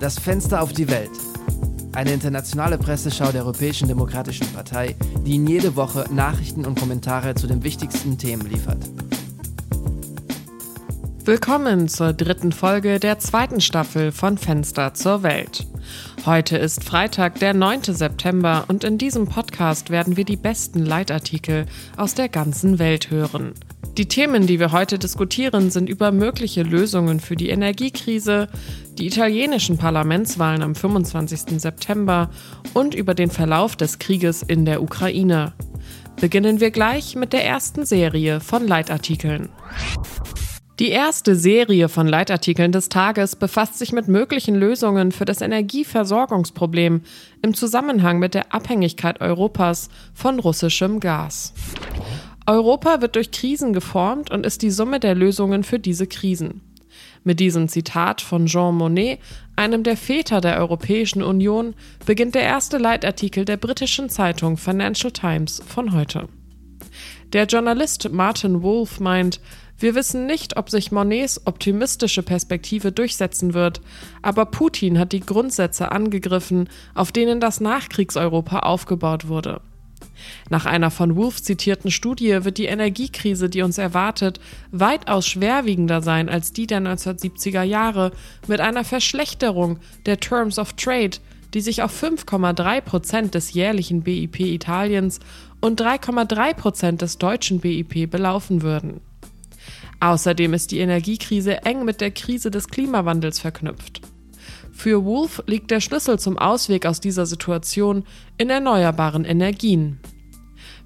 Das Fenster auf die Welt. Eine internationale Presseschau der Europäischen Demokratischen Partei, die Ihnen jede Woche Nachrichten und Kommentare zu den wichtigsten Themen liefert. Willkommen zur dritten Folge der zweiten Staffel von Fenster zur Welt. Heute ist Freitag, der 9. September und in diesem Podcast werden wir die besten Leitartikel aus der ganzen Welt hören. Die Themen, die wir heute diskutieren, sind über mögliche Lösungen für die Energiekrise, die italienischen Parlamentswahlen am 25. September und über den Verlauf des Krieges in der Ukraine. Beginnen wir gleich mit der ersten Serie von Leitartikeln. Die erste Serie von Leitartikeln des Tages befasst sich mit möglichen Lösungen für das Energieversorgungsproblem im Zusammenhang mit der Abhängigkeit Europas von russischem Gas. Europa wird durch Krisen geformt und ist die Summe der Lösungen für diese Krisen. Mit diesem Zitat von Jean Monnet, einem der Väter der Europäischen Union, beginnt der erste Leitartikel der britischen Zeitung Financial Times von heute. Der Journalist Martin Wolf meint, wir wissen nicht, ob sich Monnets optimistische Perspektive durchsetzen wird, aber Putin hat die Grundsätze angegriffen, auf denen das Nachkriegseuropa aufgebaut wurde. Nach einer von Wolf zitierten Studie wird die Energiekrise, die uns erwartet, weitaus schwerwiegender sein als die der 1970er Jahre mit einer Verschlechterung der Terms of Trade, die sich auf 5,3 Prozent des jährlichen BIP Italiens und 3,3 Prozent des deutschen BIP belaufen würden. Außerdem ist die Energiekrise eng mit der Krise des Klimawandels verknüpft. Für Wolf liegt der Schlüssel zum Ausweg aus dieser Situation in erneuerbaren Energien.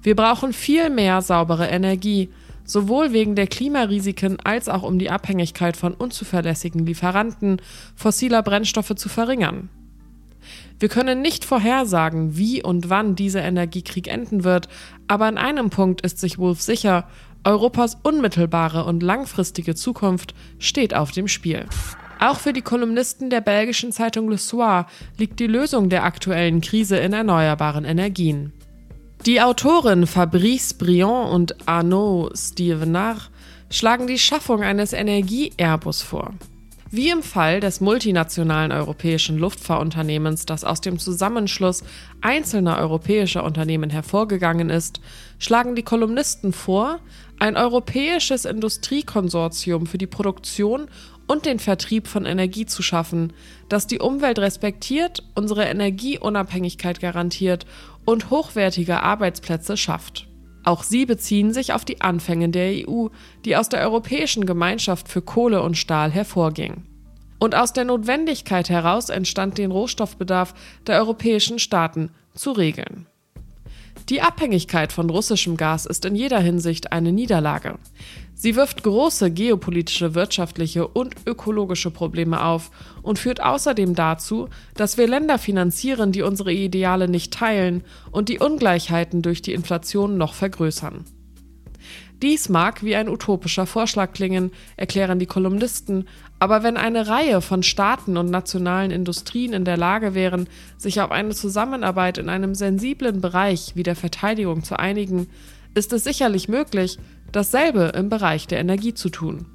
Wir brauchen viel mehr saubere Energie, sowohl wegen der Klimarisiken als auch um die Abhängigkeit von unzuverlässigen Lieferanten fossiler Brennstoffe zu verringern. Wir können nicht vorhersagen, wie und wann dieser Energiekrieg enden wird, aber an einem Punkt ist sich Wolf sicher, Europas unmittelbare und langfristige Zukunft steht auf dem Spiel. Auch für die Kolumnisten der belgischen Zeitung Le Soir liegt die Lösung der aktuellen Krise in erneuerbaren Energien. Die Autoren Fabrice Briand und Arnaud Stevenard schlagen die Schaffung eines Energie-Airbus vor. Wie im Fall des multinationalen europäischen Luftfahrunternehmens, das aus dem Zusammenschluss einzelner europäischer Unternehmen hervorgegangen ist, schlagen die Kolumnisten vor, ein europäisches Industriekonsortium für die Produktion und den Vertrieb von Energie zu schaffen, das die Umwelt respektiert, unsere Energieunabhängigkeit garantiert und hochwertige Arbeitsplätze schafft. Auch sie beziehen sich auf die Anfänge der EU, die aus der Europäischen Gemeinschaft für Kohle und Stahl hervorging. Und aus der Notwendigkeit heraus entstand den Rohstoffbedarf der europäischen Staaten zu regeln. Die Abhängigkeit von russischem Gas ist in jeder Hinsicht eine Niederlage. Sie wirft große geopolitische, wirtschaftliche und ökologische Probleme auf und führt außerdem dazu, dass wir Länder finanzieren, die unsere Ideale nicht teilen und die Ungleichheiten durch die Inflation noch vergrößern. Dies mag wie ein utopischer Vorschlag klingen, erklären die Kolumnisten, aber wenn eine Reihe von Staaten und nationalen Industrien in der Lage wären, sich auf eine Zusammenarbeit in einem sensiblen Bereich wie der Verteidigung zu einigen, ist es sicherlich möglich, dasselbe im Bereich der Energie zu tun.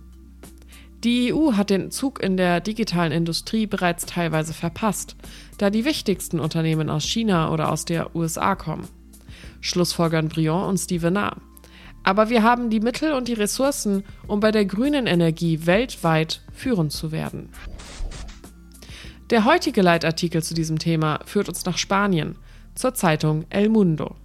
Die EU hat den Zug in der digitalen Industrie bereits teilweise verpasst, da die wichtigsten Unternehmen aus China oder aus der USA kommen. Schlussfolgern Briand und Stevenard. Aber wir haben die Mittel und die Ressourcen, um bei der grünen Energie weltweit führend zu werden. Der heutige Leitartikel zu diesem Thema führt uns nach Spanien, zur Zeitung El Mundo.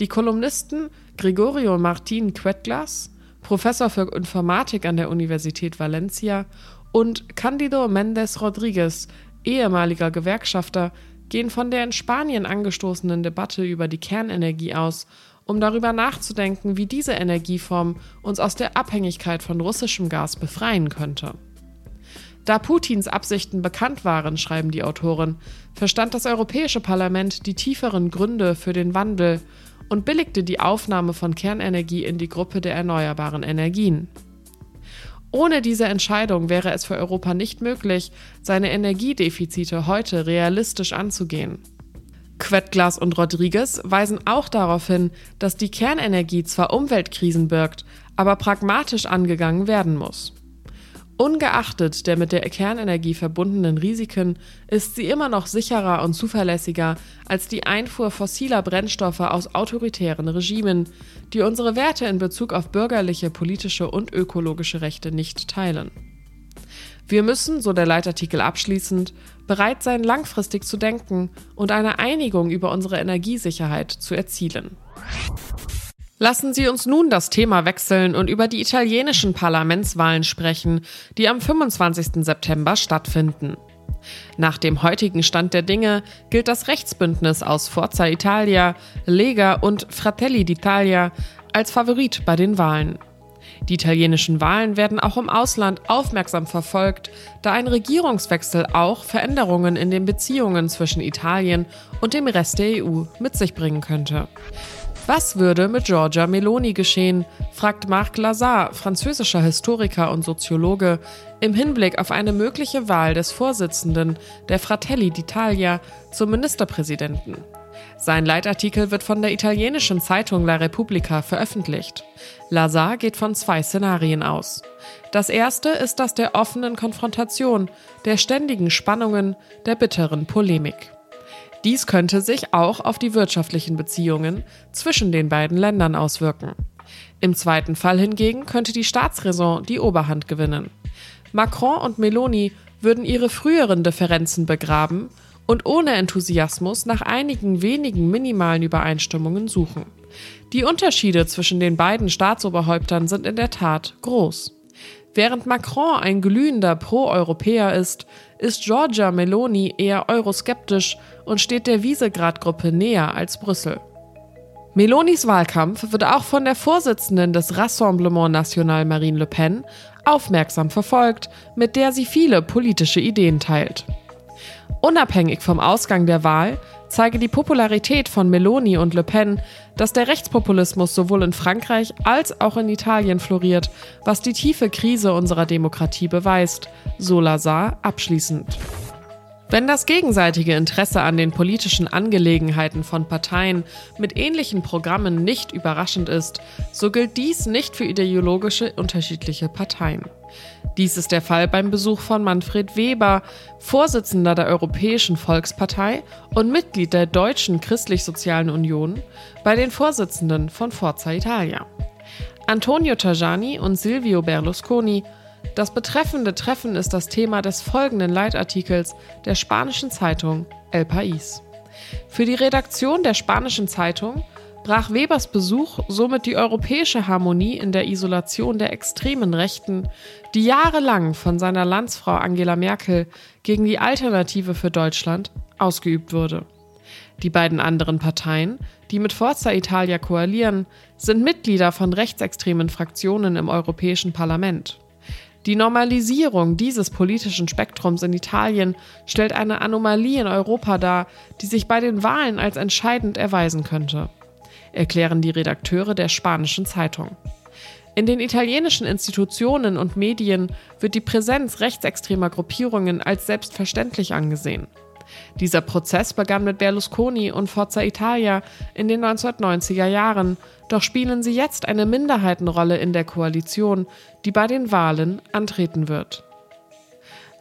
Die Kolumnisten Gregorio Martin Quetglas, Professor für Informatik an der Universität Valencia, und Candido Méndez Rodríguez, ehemaliger Gewerkschafter, gehen von der in Spanien angestoßenen Debatte über die Kernenergie aus um darüber nachzudenken, wie diese Energieform uns aus der Abhängigkeit von russischem Gas befreien könnte. Da Putins Absichten bekannt waren, schreiben die Autoren, verstand das Europäische Parlament die tieferen Gründe für den Wandel und billigte die Aufnahme von Kernenergie in die Gruppe der erneuerbaren Energien. Ohne diese Entscheidung wäre es für Europa nicht möglich, seine Energiedefizite heute realistisch anzugehen. Quettglas und Rodriguez weisen auch darauf hin, dass die Kernenergie zwar Umweltkrisen birgt, aber pragmatisch angegangen werden muss. Ungeachtet der mit der Kernenergie verbundenen Risiken ist sie immer noch sicherer und zuverlässiger als die Einfuhr fossiler Brennstoffe aus autoritären Regimen, die unsere Werte in Bezug auf bürgerliche, politische und ökologische Rechte nicht teilen. Wir müssen, so der Leitartikel abschließend, bereit sein, langfristig zu denken und eine Einigung über unsere Energiesicherheit zu erzielen. Lassen Sie uns nun das Thema wechseln und über die italienischen Parlamentswahlen sprechen, die am 25. September stattfinden. Nach dem heutigen Stand der Dinge gilt das Rechtsbündnis aus Forza Italia, Lega und Fratelli d'Italia als Favorit bei den Wahlen. Die italienischen Wahlen werden auch im Ausland aufmerksam verfolgt, da ein Regierungswechsel auch Veränderungen in den Beziehungen zwischen Italien und dem Rest der EU mit sich bringen könnte. Was würde mit Giorgia Meloni geschehen, fragt Marc Lazar, französischer Historiker und Soziologe, im Hinblick auf eine mögliche Wahl des Vorsitzenden der Fratelli d'Italia zum Ministerpräsidenten. Sein Leitartikel wird von der italienischen Zeitung La Repubblica veröffentlicht. Lazar geht von zwei Szenarien aus. Das erste ist das der offenen Konfrontation, der ständigen Spannungen, der bitteren Polemik. Dies könnte sich auch auf die wirtschaftlichen Beziehungen zwischen den beiden Ländern auswirken. Im zweiten Fall hingegen könnte die Staatsräson die Oberhand gewinnen. Macron und Meloni würden ihre früheren Differenzen begraben und ohne Enthusiasmus nach einigen wenigen minimalen Übereinstimmungen suchen. Die Unterschiede zwischen den beiden Staatsoberhäuptern sind in der Tat groß. Während Macron ein glühender Pro-Europäer ist, ist Giorgia Meloni eher euroskeptisch und steht der Wiesegrad-Gruppe näher als Brüssel. Melonis Wahlkampf wird auch von der Vorsitzenden des Rassemblement National Marine Le Pen aufmerksam verfolgt, mit der sie viele politische Ideen teilt. Unabhängig vom Ausgang der Wahl zeige die Popularität von Meloni und Le Pen, dass der Rechtspopulismus sowohl in Frankreich als auch in Italien floriert, was die tiefe Krise unserer Demokratie beweist, so Lazar abschließend. Wenn das gegenseitige Interesse an den politischen Angelegenheiten von Parteien mit ähnlichen Programmen nicht überraschend ist, so gilt dies nicht für ideologische unterschiedliche Parteien. Dies ist der Fall beim Besuch von Manfred Weber, Vorsitzender der Europäischen Volkspartei und Mitglied der Deutschen Christlich-Sozialen Union, bei den Vorsitzenden von Forza Italia. Antonio Tajani und Silvio Berlusconi das betreffende Treffen ist das Thema des folgenden Leitartikels der spanischen Zeitung El País. Für die Redaktion der spanischen Zeitung brach Webers Besuch somit die europäische Harmonie in der Isolation der extremen Rechten, die jahrelang von seiner Landsfrau Angela Merkel gegen die Alternative für Deutschland ausgeübt wurde. Die beiden anderen Parteien, die mit Forza Italia koalieren, sind Mitglieder von rechtsextremen Fraktionen im Europäischen Parlament. Die Normalisierung dieses politischen Spektrums in Italien stellt eine Anomalie in Europa dar, die sich bei den Wahlen als entscheidend erweisen könnte, erklären die Redakteure der spanischen Zeitung. In den italienischen Institutionen und Medien wird die Präsenz rechtsextremer Gruppierungen als selbstverständlich angesehen. Dieser Prozess begann mit Berlusconi und Forza Italia in den 1990er Jahren, doch spielen sie jetzt eine Minderheitenrolle in der Koalition, die bei den Wahlen antreten wird.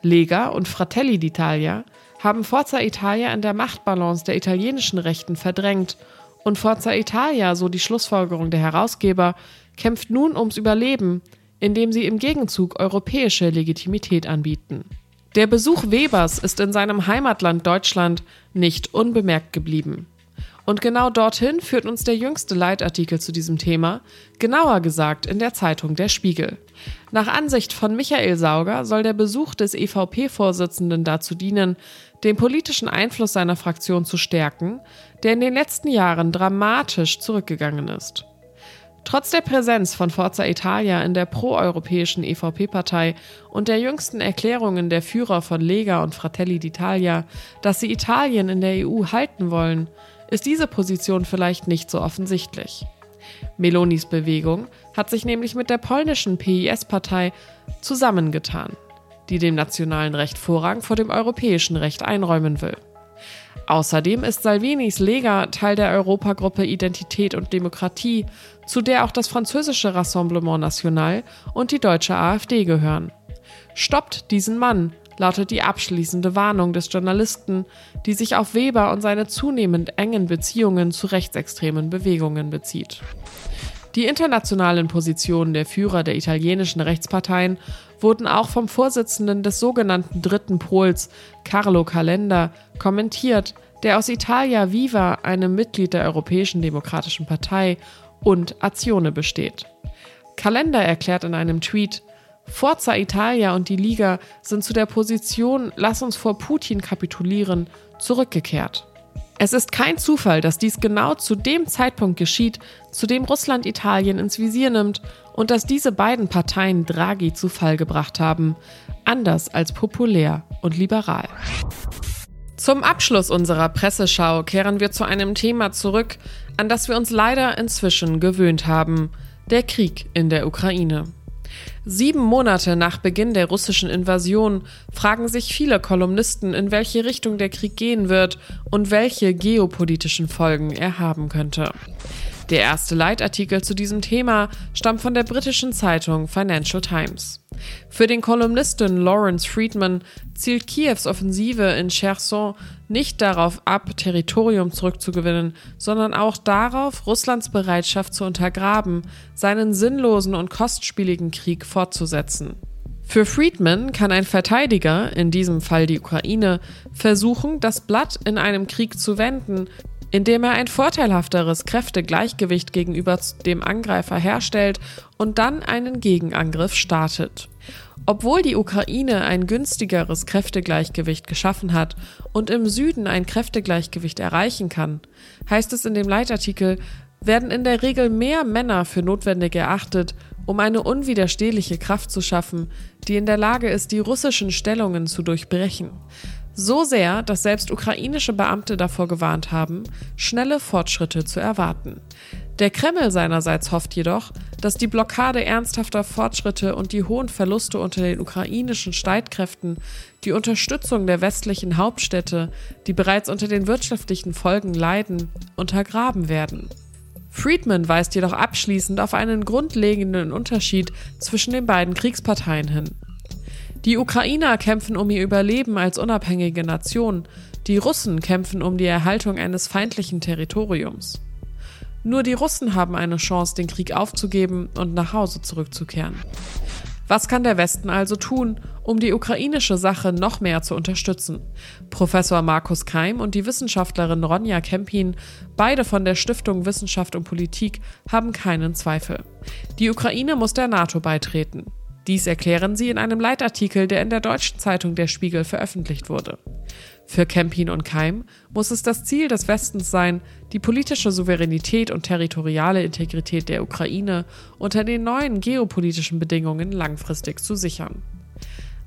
Lega und Fratelli d'Italia haben Forza Italia in der Machtbalance der italienischen Rechten verdrängt und Forza Italia, so die Schlussfolgerung der Herausgeber, kämpft nun ums Überleben, indem sie im Gegenzug europäische Legitimität anbieten. Der Besuch Webers ist in seinem Heimatland Deutschland nicht unbemerkt geblieben. Und genau dorthin führt uns der jüngste Leitartikel zu diesem Thema, genauer gesagt in der Zeitung Der Spiegel. Nach Ansicht von Michael Sauger soll der Besuch des EVP-Vorsitzenden dazu dienen, den politischen Einfluss seiner Fraktion zu stärken, der in den letzten Jahren dramatisch zurückgegangen ist. Trotz der Präsenz von Forza Italia in der proeuropäischen EVP-Partei und der jüngsten Erklärungen der Führer von Lega und Fratelli d'Italia, dass sie Italien in der EU halten wollen, ist diese Position vielleicht nicht so offensichtlich. Melonis Bewegung hat sich nämlich mit der polnischen PIS-Partei zusammengetan, die dem nationalen Recht Vorrang vor dem europäischen Recht einräumen will. Außerdem ist Salvinis Lega Teil der Europagruppe Identität und Demokratie, zu der auch das französische Rassemblement National und die deutsche AfD gehören. Stoppt diesen Mann, lautet die abschließende Warnung des Journalisten, die sich auf Weber und seine zunehmend engen Beziehungen zu rechtsextremen Bewegungen bezieht. Die internationalen Positionen der Führer der italienischen Rechtsparteien wurden auch vom Vorsitzenden des sogenannten Dritten Pols, Carlo Calenda, kommentiert, der aus Italia Viva, einem Mitglied der Europäischen Demokratischen Partei, und Azione besteht. Calenda erklärt in einem Tweet, Forza Italia und die Liga sind zu der Position Lass uns vor Putin kapitulieren zurückgekehrt. Es ist kein Zufall, dass dies genau zu dem Zeitpunkt geschieht, zu dem Russland Italien ins Visier nimmt und dass diese beiden Parteien Draghi zu Fall gebracht haben, anders als populär und liberal. Zum Abschluss unserer Presseschau kehren wir zu einem Thema zurück, an das wir uns leider inzwischen gewöhnt haben, der Krieg in der Ukraine. Sieben Monate nach Beginn der russischen Invasion fragen sich viele Kolumnisten, in welche Richtung der Krieg gehen wird und welche geopolitischen Folgen er haben könnte. Der erste Leitartikel zu diesem Thema stammt von der britischen Zeitung Financial Times. Für den Kolumnisten Lawrence Friedman zielt Kiews Offensive in Cherson nicht darauf ab, Territorium zurückzugewinnen, sondern auch darauf, Russlands Bereitschaft zu untergraben, seinen sinnlosen und kostspieligen Krieg fortzusetzen. Für Friedman kann ein Verteidiger, in diesem Fall die Ukraine, versuchen, das Blatt in einem Krieg zu wenden, indem er ein vorteilhafteres Kräftegleichgewicht gegenüber dem Angreifer herstellt und dann einen Gegenangriff startet. Obwohl die Ukraine ein günstigeres Kräftegleichgewicht geschaffen hat und im Süden ein Kräftegleichgewicht erreichen kann, heißt es in dem Leitartikel, werden in der Regel mehr Männer für notwendig erachtet, um eine unwiderstehliche Kraft zu schaffen, die in der Lage ist, die russischen Stellungen zu durchbrechen. So sehr, dass selbst ukrainische Beamte davor gewarnt haben, schnelle Fortschritte zu erwarten. Der Kreml seinerseits hofft jedoch, dass die Blockade ernsthafter Fortschritte und die hohen Verluste unter den ukrainischen Streitkräften die Unterstützung der westlichen Hauptstädte, die bereits unter den wirtschaftlichen Folgen leiden, untergraben werden. Friedman weist jedoch abschließend auf einen grundlegenden Unterschied zwischen den beiden Kriegsparteien hin. Die Ukrainer kämpfen um ihr Überleben als unabhängige Nation, die Russen kämpfen um die Erhaltung eines feindlichen Territoriums. Nur die Russen haben eine Chance, den Krieg aufzugeben und nach Hause zurückzukehren. Was kann der Westen also tun, um die ukrainische Sache noch mehr zu unterstützen? Professor Markus Keim und die Wissenschaftlerin Ronja Kempin, beide von der Stiftung Wissenschaft und Politik, haben keinen Zweifel. Die Ukraine muss der NATO beitreten. Dies erklären sie in einem Leitartikel, der in der deutschen Zeitung Der Spiegel veröffentlicht wurde. Für Kempin und Keim muss es das Ziel des Westens sein, die politische Souveränität und territoriale Integrität der Ukraine unter den neuen geopolitischen Bedingungen langfristig zu sichern.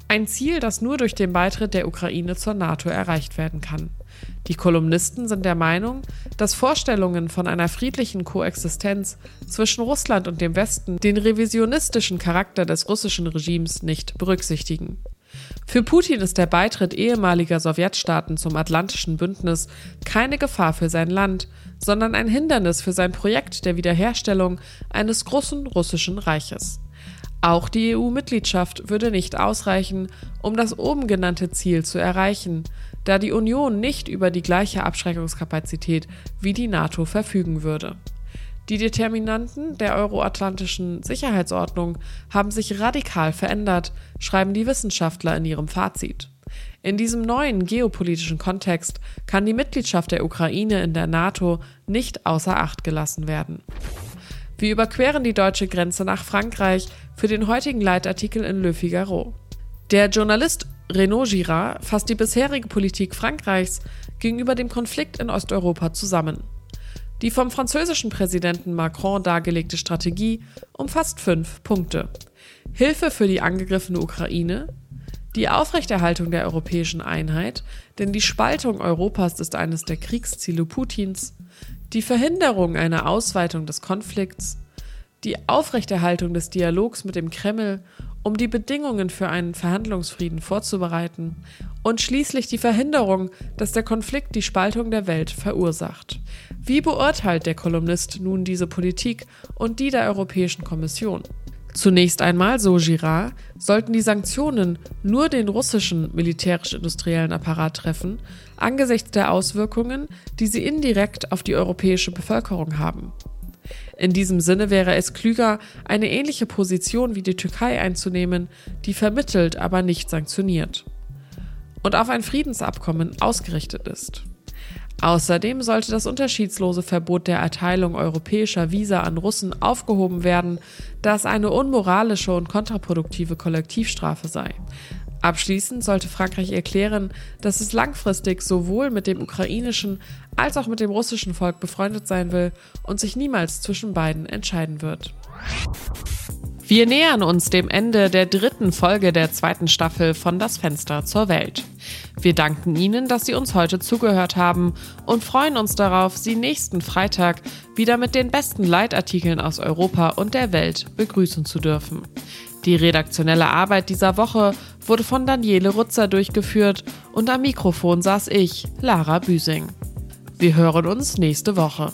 Ein Ziel, das nur durch den Beitritt der Ukraine zur NATO erreicht werden kann. Die Kolumnisten sind der Meinung, dass Vorstellungen von einer friedlichen Koexistenz zwischen Russland und dem Westen den revisionistischen Charakter des russischen Regimes nicht berücksichtigen. Für Putin ist der Beitritt ehemaliger Sowjetstaaten zum Atlantischen Bündnis keine Gefahr für sein Land, sondern ein Hindernis für sein Projekt der Wiederherstellung eines großen russischen Reiches. Auch die EU-Mitgliedschaft würde nicht ausreichen, um das oben genannte Ziel zu erreichen, da die Union nicht über die gleiche Abschreckungskapazität wie die NATO verfügen würde. Die Determinanten der euroatlantischen Sicherheitsordnung haben sich radikal verändert, schreiben die Wissenschaftler in ihrem Fazit. In diesem neuen geopolitischen Kontext kann die Mitgliedschaft der Ukraine in der NATO nicht außer Acht gelassen werden. Wir überqueren die deutsche Grenze nach Frankreich für den heutigen Leitartikel in Le Figaro. Der Journalist Renaud Girard fasst die bisherige Politik Frankreichs gegenüber dem Konflikt in Osteuropa zusammen. Die vom französischen Präsidenten Macron dargelegte Strategie umfasst fünf Punkte. Hilfe für die angegriffene Ukraine, die Aufrechterhaltung der europäischen Einheit, denn die Spaltung Europas ist eines der Kriegsziele Putins, die Verhinderung einer Ausweitung des Konflikts, die Aufrechterhaltung des Dialogs mit dem Kreml um die Bedingungen für einen Verhandlungsfrieden vorzubereiten und schließlich die Verhinderung, dass der Konflikt die Spaltung der Welt verursacht. Wie beurteilt der Kolumnist nun diese Politik und die der Europäischen Kommission? Zunächst einmal, so Girard, sollten die Sanktionen nur den russischen militärisch-industriellen Apparat treffen, angesichts der Auswirkungen, die sie indirekt auf die europäische Bevölkerung haben. In diesem Sinne wäre es klüger, eine ähnliche Position wie die Türkei einzunehmen, die vermittelt, aber nicht sanktioniert und auf ein Friedensabkommen ausgerichtet ist. Außerdem sollte das unterschiedslose Verbot der Erteilung europäischer Visa an Russen aufgehoben werden, da es eine unmoralische und kontraproduktive Kollektivstrafe sei. Abschließend sollte Frankreich erklären, dass es langfristig sowohl mit dem ukrainischen als auch mit dem russischen Volk befreundet sein will und sich niemals zwischen beiden entscheiden wird. Wir nähern uns dem Ende der dritten Folge der zweiten Staffel von Das Fenster zur Welt. Wir danken Ihnen, dass Sie uns heute zugehört haben und freuen uns darauf, Sie nächsten Freitag wieder mit den besten Leitartikeln aus Europa und der Welt begrüßen zu dürfen. Die redaktionelle Arbeit dieser Woche wurde von Daniele Rutzer durchgeführt und am Mikrofon saß ich, Lara Büsing. Wir hören uns nächste Woche.